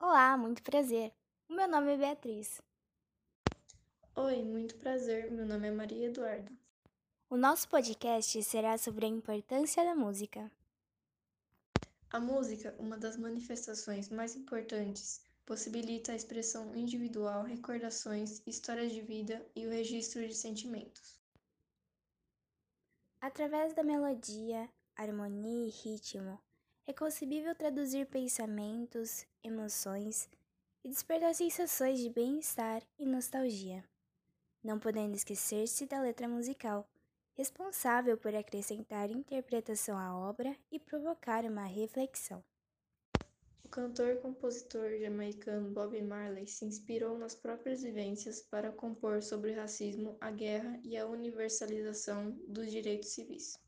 Olá, muito prazer. O meu nome é Beatriz. Oi, muito prazer. Meu nome é Maria Eduarda. O nosso podcast será sobre a importância da música. A música, uma das manifestações mais importantes, possibilita a expressão individual, recordações, histórias de vida e o registro de sentimentos. Através da melodia, harmonia e ritmo, é concebível traduzir pensamentos, emoções e despertar sensações de bem-estar e nostalgia, não podendo esquecer-se da letra musical, responsável por acrescentar interpretação à obra e provocar uma reflexão. O cantor e compositor jamaicano Bob Marley se inspirou nas próprias vivências para compor sobre o racismo, a guerra e a universalização dos direitos civis.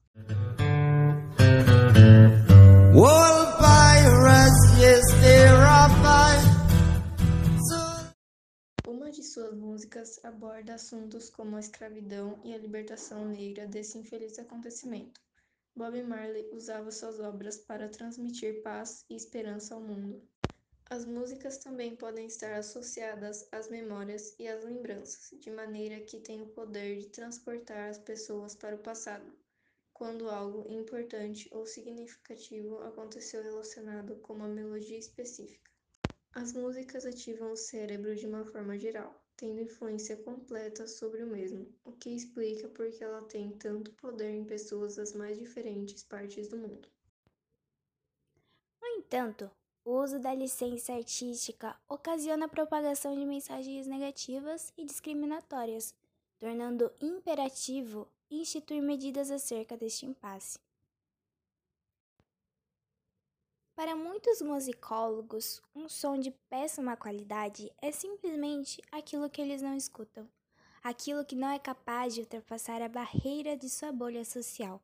Suas músicas aborda assuntos como a escravidão e a libertação negra desse infeliz acontecimento. Bob Marley usava suas obras para transmitir paz e esperança ao mundo. As músicas também podem estar associadas às memórias e às lembranças, de maneira que têm o poder de transportar as pessoas para o passado, quando algo importante ou significativo aconteceu relacionado com uma melodia específica. As músicas ativam o cérebro de uma forma geral, tendo influência completa sobre o mesmo, o que explica por que ela tem tanto poder em pessoas das mais diferentes partes do mundo. No entanto, o uso da licença artística ocasiona a propagação de mensagens negativas e discriminatórias, tornando imperativo instituir medidas acerca deste impasse. Para muitos musicólogos, um som de péssima qualidade é simplesmente aquilo que eles não escutam, aquilo que não é capaz de ultrapassar a barreira de sua bolha social.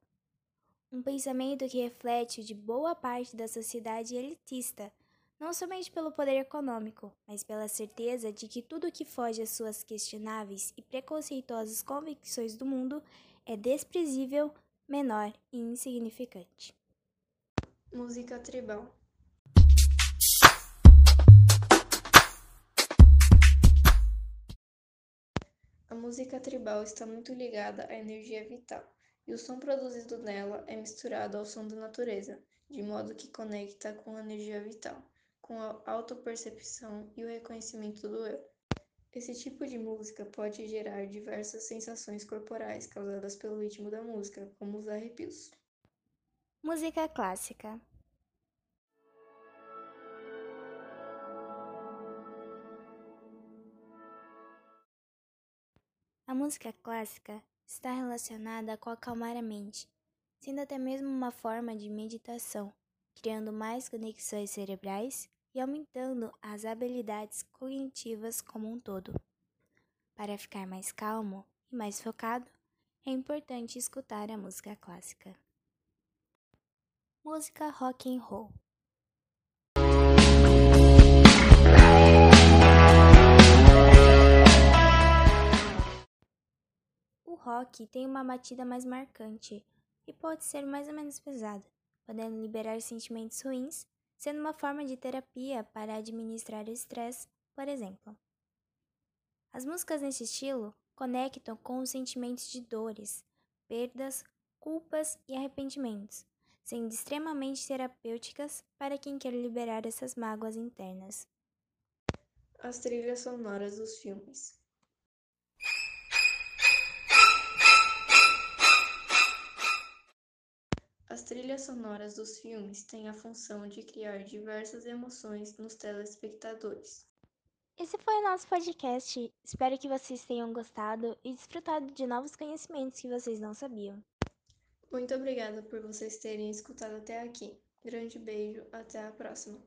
Um pensamento que reflete o de boa parte da sociedade elitista, não somente pelo poder econômico, mas pela certeza de que tudo que foge às suas questionáveis e preconceituosas convicções do mundo é desprezível, menor e insignificante. Música tribal. A música tribal está muito ligada à energia vital, e o som produzido nela é misturado ao som da natureza, de modo que conecta com a energia vital, com a autopercepção e o reconhecimento do eu. Esse tipo de música pode gerar diversas sensações corporais causadas pelo ritmo da música, como os arrepios. Música clássica. A música clássica está relacionada com acalmar a mente, sendo até mesmo uma forma de meditação, criando mais conexões cerebrais e aumentando as habilidades cognitivas como um todo. Para ficar mais calmo e mais focado, é importante escutar a música clássica. Música rock and roll. O rock tem uma batida mais marcante e pode ser mais ou menos pesada, podendo liberar sentimentos ruins, sendo uma forma de terapia para administrar o estresse, por exemplo. As músicas nesse estilo conectam com os sentimentos de dores, perdas, culpas e arrependimentos, sendo extremamente terapêuticas para quem quer liberar essas mágoas internas. As trilhas sonoras dos filmes. As trilhas sonoras dos filmes têm a função de criar diversas emoções nos telespectadores. Esse foi o nosso podcast. Espero que vocês tenham gostado e desfrutado de novos conhecimentos que vocês não sabiam. Muito obrigada por vocês terem escutado até aqui. Grande beijo, até a próxima.